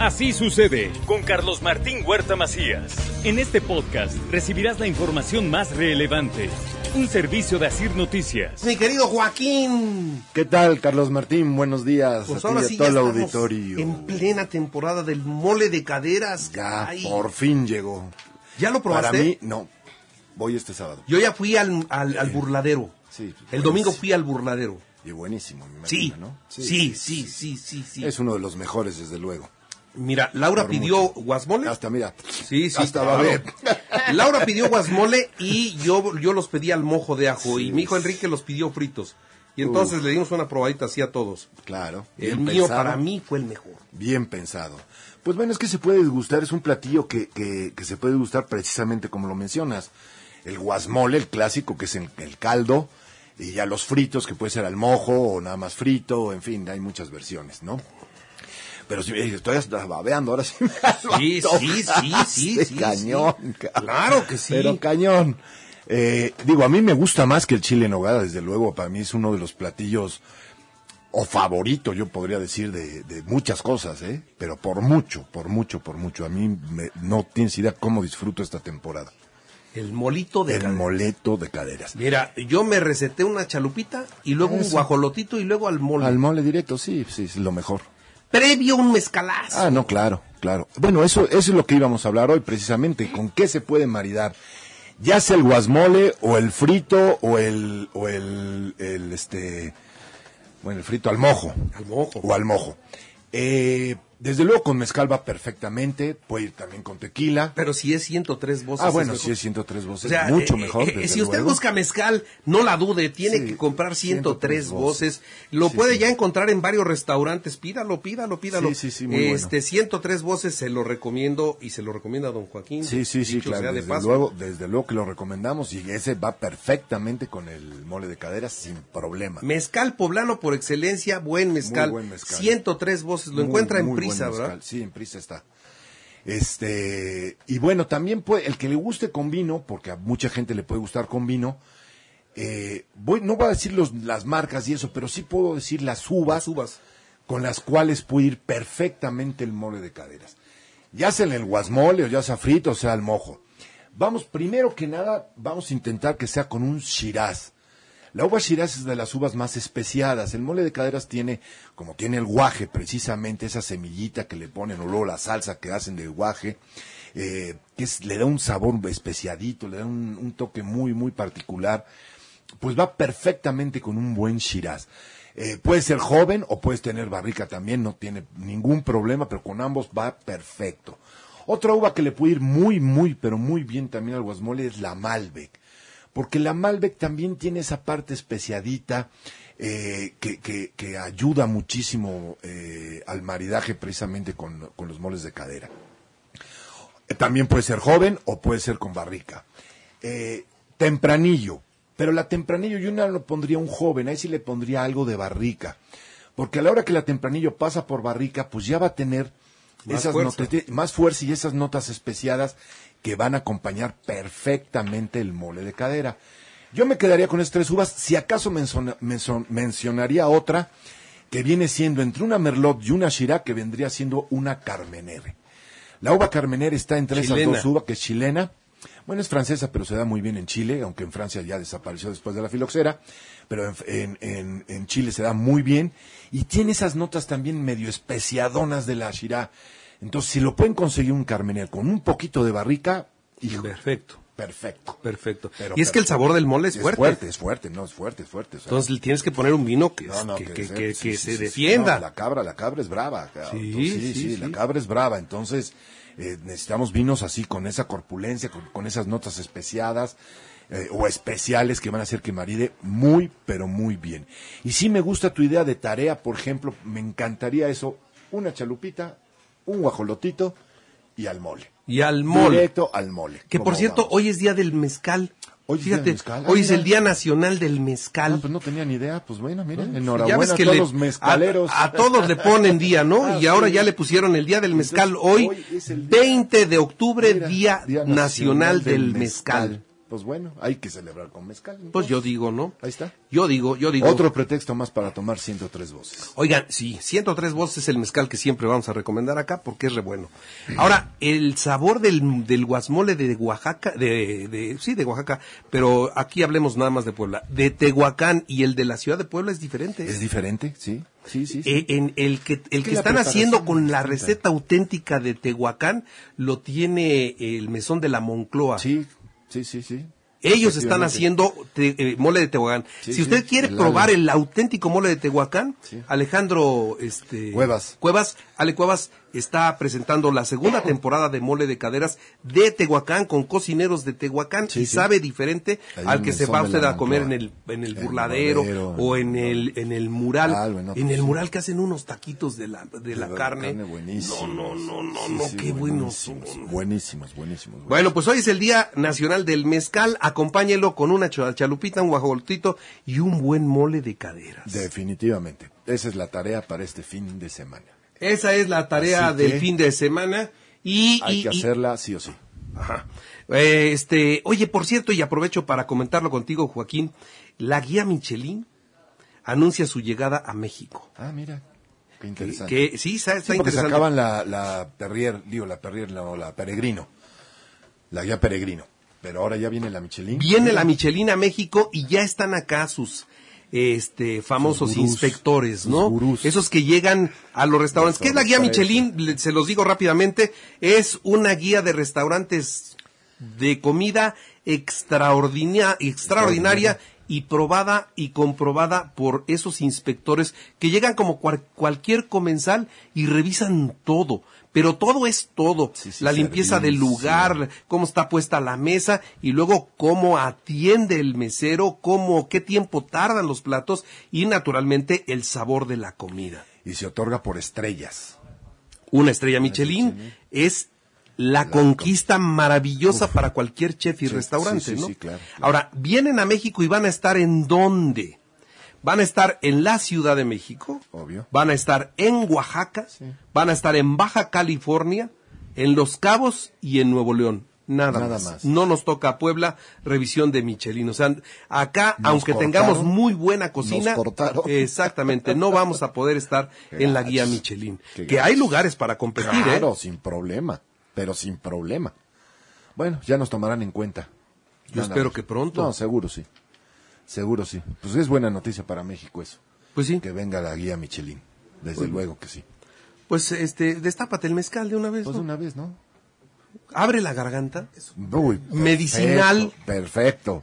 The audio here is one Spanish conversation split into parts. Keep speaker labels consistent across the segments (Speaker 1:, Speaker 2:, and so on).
Speaker 1: Así sucede con Carlos Martín Huerta Macías. En este podcast recibirás la información más relevante. Un servicio de Asir Noticias.
Speaker 2: Mi querido Joaquín.
Speaker 3: ¿Qué tal, Carlos Martín? Buenos días
Speaker 2: Pues
Speaker 3: a
Speaker 2: ahora
Speaker 3: ti y
Speaker 2: sí
Speaker 3: a todo
Speaker 2: ya
Speaker 3: el
Speaker 2: estamos
Speaker 3: auditorio.
Speaker 2: en plena temporada del mole de caderas.
Speaker 3: Ya,
Speaker 2: Ay,
Speaker 3: por fin llegó.
Speaker 2: ¿Ya lo probaste?
Speaker 3: Para mí, no. Voy este sábado.
Speaker 2: Yo ya fui al, al, al burladero.
Speaker 3: Sí,
Speaker 2: El
Speaker 3: pues,
Speaker 2: domingo fui al burladero.
Speaker 3: Y buenísimo, me
Speaker 2: Sí,
Speaker 3: imagino, ¿no?
Speaker 2: sí, sí, sí, sí, sí.
Speaker 3: Es uno de los mejores, desde luego.
Speaker 2: Mira, Laura pidió
Speaker 3: mucho.
Speaker 2: guasmole.
Speaker 3: Hasta, mira.
Speaker 2: Sí, sí,
Speaker 3: Hasta
Speaker 2: claro.
Speaker 3: va a ver.
Speaker 2: Laura pidió guasmole y yo, yo los pedí al mojo de ajo y mi hijo Enrique los pidió fritos. Y entonces le dimos una probadita así a todos.
Speaker 3: Claro.
Speaker 2: El mío
Speaker 3: pensado,
Speaker 2: para mí fue el mejor.
Speaker 3: Bien pensado. Pues bueno, es que se puede degustar, es un platillo que, que, que se puede degustar precisamente como lo mencionas. El guasmole, el clásico, que es el, el caldo, y ya los fritos, que puede ser al mojo o nada más frito, en fin, hay muchas versiones, ¿no? Pero si me dices, estoy hasta babeando, ahora sí me
Speaker 2: Sí, sí, sí, sí,
Speaker 3: De
Speaker 2: sí,
Speaker 3: cañón,
Speaker 2: sí. Claro que sí.
Speaker 3: Pero cañón. Eh, digo, a mí me gusta más que el chile en nogada, desde luego, para mí es uno de los platillos o favorito, yo podría decir, de, de muchas cosas, ¿eh? Pero por mucho, por mucho, por mucho. A mí me- no tienes idea cómo disfruto esta temporada.
Speaker 2: El molito de
Speaker 3: El
Speaker 2: cadera.
Speaker 3: moleto de caderas.
Speaker 2: Mira, yo me receté una chalupita y luego un guajolotito y luego al mole.
Speaker 3: Al mole directo, sí, sí, es lo mejor.
Speaker 2: Previo un mezcalazo.
Speaker 3: Ah, no, claro, claro. Bueno, eso, eso es lo que íbamos a hablar hoy, precisamente. ¿Con qué se puede maridar? Ya sea el guasmole, o el frito, o el, o el, el, este, bueno, el frito al mojo.
Speaker 2: Al mojo.
Speaker 3: O al mojo. Eh, desde luego con mezcal va perfectamente, puede ir también con tequila.
Speaker 2: Pero si es 103 voces.
Speaker 3: Ah, bueno,
Speaker 2: es
Speaker 3: si es 103 voces,
Speaker 2: O sea,
Speaker 3: mucho
Speaker 2: eh,
Speaker 3: mejor.
Speaker 2: eh, si usted
Speaker 3: luego.
Speaker 2: busca mezcal, no la dude, tiene
Speaker 3: Sí,
Speaker 2: que comprar 103
Speaker 3: 103
Speaker 2: voces. Lo
Speaker 3: Sí,
Speaker 2: puede
Speaker 3: sí.
Speaker 2: ya encontrar en varios restaurantes. Pídalo, pídalo, pídalo.
Speaker 3: Sí, sí, sí, muy bueno.
Speaker 2: este 103 voces se lo recomiendo y se lo recomienda a don Joaquín.
Speaker 3: Sí, sí, sí, claro.
Speaker 2: de
Speaker 3: Desde luego, desde luego que lo recomendamos y ese va perfectamente con el mole de caderas sin problema.
Speaker 2: Mezcal poblano por excelencia, buen mezcal.
Speaker 3: Buen mezcal.
Speaker 2: 103 voces, lo
Speaker 3: Muy,
Speaker 2: encuentra en
Speaker 3: muy buen
Speaker 2: prisa. ¿verdad?
Speaker 3: Sí, en prisa está. Este, y bueno, también puede, el que le guste con vino, porque a mucha gente le puede gustar con vino, eh, voy, no voy a decir los, las marcas y eso, pero sí puedo decir las uvas,
Speaker 2: Las uvas.
Speaker 3: con las cuales puede ir perfectamente el mole de caderas. Ya sea en el guasmole, o ya sea frito, o sea al mojo. Vamos, primero que nada, vamos a intentar que sea con un shiraz. La uva Shiraz es de las uvas más especiadas. El mole de caderas tiene, como tiene el guaje, precisamente esa semillita que le ponen, o luego la salsa que hacen del guaje, eh, que le da un sabor especiadito, le da un, toque muy, muy particular. Pues va perfectamente con un buen Shiraz. Eh, ser joven o puedes tener barrica también, no tiene ningún problema, pero con ambos va perfecto. Otra uva que le puede ir muy, muy, pero muy bien también al guasmole es la Malbec porque la Malbec también tiene esa parte especiadita eh, que, ayuda muchísimo eh, al maridaje precisamente con, con los moles de cadera. Eh, También puede ser joven o puede ser con barrica. Tempranillo, pero la tempranillo yo no lo pondría un joven, ahí sí le pondría algo de barrica, porque a la hora que la tempranillo pasa por barrica, pues ya va a tener
Speaker 2: Más
Speaker 3: esas
Speaker 2: fuerza.
Speaker 3: notas- más fuerza y esas notas especiadas que van a acompañar perfectamente el mole de cadera. Yo me quedaría con estas tres uvas, si acaso menzona- mencionaría otra que viene siendo entre una Merlot y una Shiraz que vendría siendo una Carmenere. La uva Carmenere está entre
Speaker 2: Chilena.
Speaker 3: esas dos uvas, que es chilena. Bueno, es francesa, pero se da muy bien en Chile, aunque en Francia ya desapareció después de la filoxera. Pero en, en- en- Chile se da muy bien. Y tiene esas notas también medio especiadonas de la Shiraz. Entonces, si lo pueden conseguir un Carmenere con un poquito de barrica, hijo,
Speaker 2: Perfecto,
Speaker 3: perfecto.
Speaker 2: perfecto.
Speaker 3: Pero
Speaker 2: y es que el sabor del mole es
Speaker 3: Es
Speaker 2: fuerte.
Speaker 3: fuerte, es fuerte, no, es fuerte, es fuerte. o sea,
Speaker 2: Entonces le tienes que poner un vino que,
Speaker 3: no, no,
Speaker 2: que, que-
Speaker 3: se-
Speaker 2: que-
Speaker 3: sí,
Speaker 2: que
Speaker 3: sí,
Speaker 2: se
Speaker 3: sí, sí.
Speaker 2: defienda.
Speaker 3: No, la cabra, la cabra es brava. Entonces, sí,
Speaker 2: sí.
Speaker 3: la cabra es brava. Entonces, eh, necesitamos vinos así, con esa corpulencia, con, con esas notas especiadas eh, o especiales que van a hacer que maride muy, pero muy bien. Y sí me gusta tu idea de tarea, por ejemplo, me encantaría eso, una chalupita, un guajolotito y al mole.
Speaker 2: Y al mole.
Speaker 3: Directo al mole.
Speaker 2: Que
Speaker 3: ¿Cómo
Speaker 2: por cierto,
Speaker 3: vamos?
Speaker 2: hoy es día del mezcal.
Speaker 3: Hoy es
Speaker 2: Fíjate,
Speaker 3: del mezcal. Ah,
Speaker 2: hoy es el Día Nacional del Mezcal.
Speaker 3: Ah, pues no tenía ni idea, pues bueno, mira,
Speaker 2: Ya
Speaker 3: enhorabuena
Speaker 2: ves
Speaker 3: a
Speaker 2: que
Speaker 3: todos
Speaker 2: le-
Speaker 3: los mezcaleros.
Speaker 2: A, a todos le ponen día, ¿no?
Speaker 3: Ah,
Speaker 2: y ahora
Speaker 3: sí.
Speaker 2: ya le pusieron el Día del Mezcal.
Speaker 3: Entonces,
Speaker 2: Hoy,
Speaker 3: hoy es día-
Speaker 2: 20 de octubre,
Speaker 3: Mira,
Speaker 2: Día, Nacional, del, mezcal.
Speaker 3: Pues bueno, hay que celebrar con mezcal.
Speaker 2: Pues yo digo, ¿no?
Speaker 3: Ahí está.
Speaker 2: Yo digo, yo digo.
Speaker 3: Otro pretexto más para tomar 103 voces.
Speaker 2: Oigan, sí, 103 voces es el mezcal que siempre vamos a recomendar acá porque es re bueno. Ahora, el sabor del, del guasmole de Oaxaca, de, de, sí, de Oaxaca, pero aquí hablemos nada más de Puebla, de Tehuacán y el de la ciudad de Puebla es diferente.
Speaker 3: ¿Es diferente? Sí, sí, sí. sí.
Speaker 2: Eh, en el que el
Speaker 3: que
Speaker 2: están haciendo con la receta auténtica de Tehuacán lo tiene el mesón de la Moncloa.
Speaker 3: sí, sí, sí, sí.
Speaker 2: Ellos están haciendo te- eh, mole de Tehuacán.
Speaker 3: Sí,
Speaker 2: si usted
Speaker 3: sí,
Speaker 2: quiere
Speaker 3: el
Speaker 2: probar el auténtico mole de Tehuacán,
Speaker 3: Sí.
Speaker 2: Alejandro este,
Speaker 3: Cuevas.
Speaker 2: Cuevas, Ale Cuevas está presentando la segunda temporada de mole de caderas de Tehuacán con cocineros de Tehuacán
Speaker 3: Sí,
Speaker 2: y
Speaker 3: sí.
Speaker 2: sabe diferente
Speaker 3: Ahí
Speaker 2: al que se va usted a comer en el, en el burladero
Speaker 3: burladero,
Speaker 2: o
Speaker 3: en el-
Speaker 2: en el mural.
Speaker 3: Ah, bueno,
Speaker 2: en
Speaker 3: pues
Speaker 2: el
Speaker 3: sí.
Speaker 2: mural que hacen unos taquitos de la, de la
Speaker 3: De
Speaker 2: carne.
Speaker 3: buenísimos.
Speaker 2: No, no, no, no,
Speaker 3: Sí,
Speaker 2: no, qué buenos son.
Speaker 3: Buenísimos, buenísimos.
Speaker 2: Bueno, pues hoy es el Día Nacional del Mezcal. Acompáñelo con una ch- chalupita, un guajolotito y un buen mole de caderas.
Speaker 3: Definitivamente. Esa es la tarea para este fin de semana.
Speaker 2: Esa es la tarea
Speaker 3: Así
Speaker 2: del
Speaker 3: que-
Speaker 2: fin de semana. Y,
Speaker 3: Hay
Speaker 2: y-
Speaker 3: que
Speaker 2: y-
Speaker 3: hacerla sí o sí.
Speaker 2: Ajá. Eh, este, oye, por cierto, y aprovecho para comentarlo contigo, Joaquín, la guía Michelin anuncia su llegada a México.
Speaker 3: Ah, mira. Qué
Speaker 2: Que,
Speaker 3: interesante.
Speaker 2: que- sí, está, está
Speaker 3: Sí, porque
Speaker 2: interesante.
Speaker 3: sacaban la, la Perrier, digo, la Perrier, no, la Peregrino. La guía Peregrino. Pero ahora ya viene la Michelin.
Speaker 2: Viene la Michelin a México y ya están acá sus este famosos
Speaker 3: gurús,
Speaker 2: inspectores, ¿no?
Speaker 3: gurús.
Speaker 2: Esos que llegan a los restaurantes. ¿Qué es la guía. Michelin? Se los digo rápidamente. Es una guía de restaurantes de comida extraordinaria, extraordinaria y probada y comprobada por esos inspectores que llegan como cual- cualquier comensal y revisan todo. Pero todo es todo.
Speaker 3: Sí, sí,
Speaker 2: la limpieza del lugar, cómo está puesta la mesa y luego cómo atiende el mesero, cómo, qué tiempo tardan los platos y naturalmente el sabor de la comida.
Speaker 3: Y se otorga por estrellas.
Speaker 2: Una estrella Michelin es la conquista maravillosa para cualquier chef y
Speaker 3: Sí,
Speaker 2: restaurante,
Speaker 3: sí, sí,
Speaker 2: ¿no?
Speaker 3: sí, claro, claro.
Speaker 2: Ahora, vienen a México y van a estar en dónde? Van a estar en la Ciudad de México,
Speaker 3: Obvio.
Speaker 2: van a estar en Oaxaca, van a estar en Baja California, en Los Cabos y en Nuevo León. Nada,
Speaker 3: Nada
Speaker 2: más.
Speaker 3: más.
Speaker 2: No nos toca a Puebla revisión de Michelin. O sea, acá,
Speaker 3: Nos
Speaker 2: aunque
Speaker 3: cortaron.
Speaker 2: tengamos muy buena cocina, exactamente, no vamos a poder estar en la guía. Michelin. Que hay lugares para competir, ¿eh?
Speaker 3: Claro, sin problema. Pero sin problema. Bueno, ya nos tomarán en cuenta.
Speaker 2: Yo espero que pronto.
Speaker 3: No, seguro sí. Seguro sí. Pues es buena noticia para México eso.
Speaker 2: Pues sí.
Speaker 3: Que venga la guía Michelin. Desde luego que sí.
Speaker 2: Pues este, destápate el mezcal de una vez.
Speaker 3: Pues
Speaker 2: ¿no?
Speaker 3: de una vez, ¿no?
Speaker 2: Abre la garganta.
Speaker 3: Uy,
Speaker 2: Medicinal.
Speaker 3: Perfecto,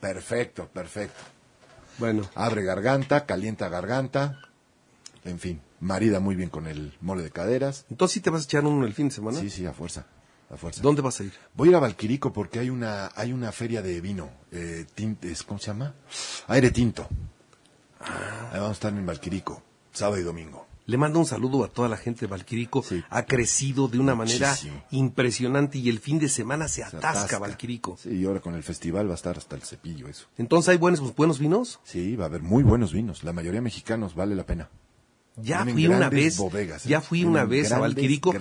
Speaker 3: perfecto, perfecto.
Speaker 2: Bueno,
Speaker 3: Abre garganta, calienta garganta. En fin, marida muy bien con el mole de caderas.
Speaker 2: entonces sí te vas a echar uno el fin de semana.
Speaker 3: Sí, sí, a fuerza, a fuerza.
Speaker 2: ¿Dónde vas a ir?
Speaker 3: Voy a ir a Valquirico porque hay una, hay una feria de vino, eh, tintes, ¿cómo se llama? Aire tinto.
Speaker 2: Ah.
Speaker 3: Ahí vamos a estar en Valquirico, sábado y domingo.
Speaker 2: Le mando un saludo a toda la gente de Valquirico.
Speaker 3: Sí.
Speaker 2: Ha crecido de una manera impresionante y el fin de semana se
Speaker 3: Se
Speaker 2: atasca, Valquirico.
Speaker 3: Sí, y ahora con el festival va a estar hasta el cepillo eso.
Speaker 2: Entonces hay buenos, buenos vinos.
Speaker 3: Sí, va a haber muy buenos vinos, la mayoría mexicanos, vale la pena.
Speaker 2: Ya fui una vez,
Speaker 3: bodegas, ¿eh?
Speaker 2: ya fui
Speaker 3: Tienen
Speaker 2: una vez a Valquirico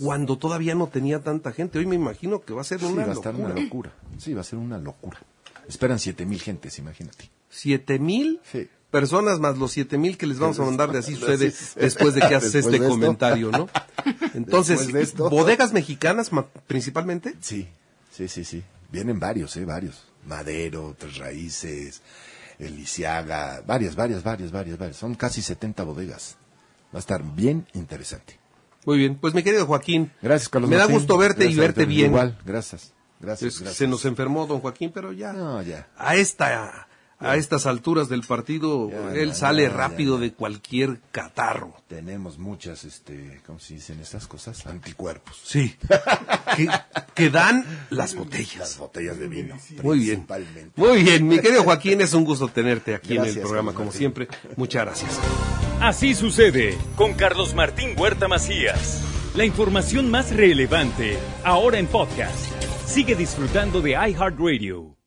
Speaker 2: cuando todavía no tenía tanta gente. Hoy me imagino que va a ser
Speaker 3: Sí,
Speaker 2: una
Speaker 3: va a estar
Speaker 2: locura.
Speaker 3: una locura. Sí, va a ser una locura. Esperan siete mil gentes, imagínate.
Speaker 2: Siete mil
Speaker 3: Sí.
Speaker 2: personas más los siete mil que les vamos a mandar de así sucede después de que haces este comentario, ¿no? Entonces,
Speaker 3: Después de esto.
Speaker 2: bodegas mexicanas principalmente.
Speaker 3: Sí, sí, sí, sí. Vienen varios, eh, varios. Madero, Tres Raíces, Elisiaga, varias, varias, varias, varias, varias. Son casi 70 bodegas. Va a estar bien interesante.
Speaker 2: Muy bien, pues mi querido Joaquín.
Speaker 3: Gracias, Carlos
Speaker 2: Me da gusto verte y verte bien.
Speaker 3: Igual, gracias. Gracias,
Speaker 2: Es-
Speaker 3: gracias.
Speaker 2: Se nos enfermó don Joaquín, pero ya.
Speaker 3: No, ya.
Speaker 2: A esta a estas alturas del partido
Speaker 3: Ya,
Speaker 2: él
Speaker 3: ya,
Speaker 2: sale
Speaker 3: ya,
Speaker 2: rápido
Speaker 3: ya.
Speaker 2: de cualquier catarro.
Speaker 3: Tenemos muchas, este, ¿cómo se dicen estas cosas? Anticuerpos.
Speaker 2: Sí. que, que dan las
Speaker 3: Las
Speaker 2: botellas.
Speaker 3: botellas de vino.
Speaker 2: Muy bien.
Speaker 3: principalmente.
Speaker 2: Muy bien, mi querido Joaquín, es un gusto tenerte aquí en el programa, como
Speaker 3: Martín.
Speaker 2: siempre. Muchas gracias.
Speaker 1: Así sucede con Carlos Martín Huerta Macías. La información más relevante ahora en podcast. Sigue disfrutando de iHeartRadio.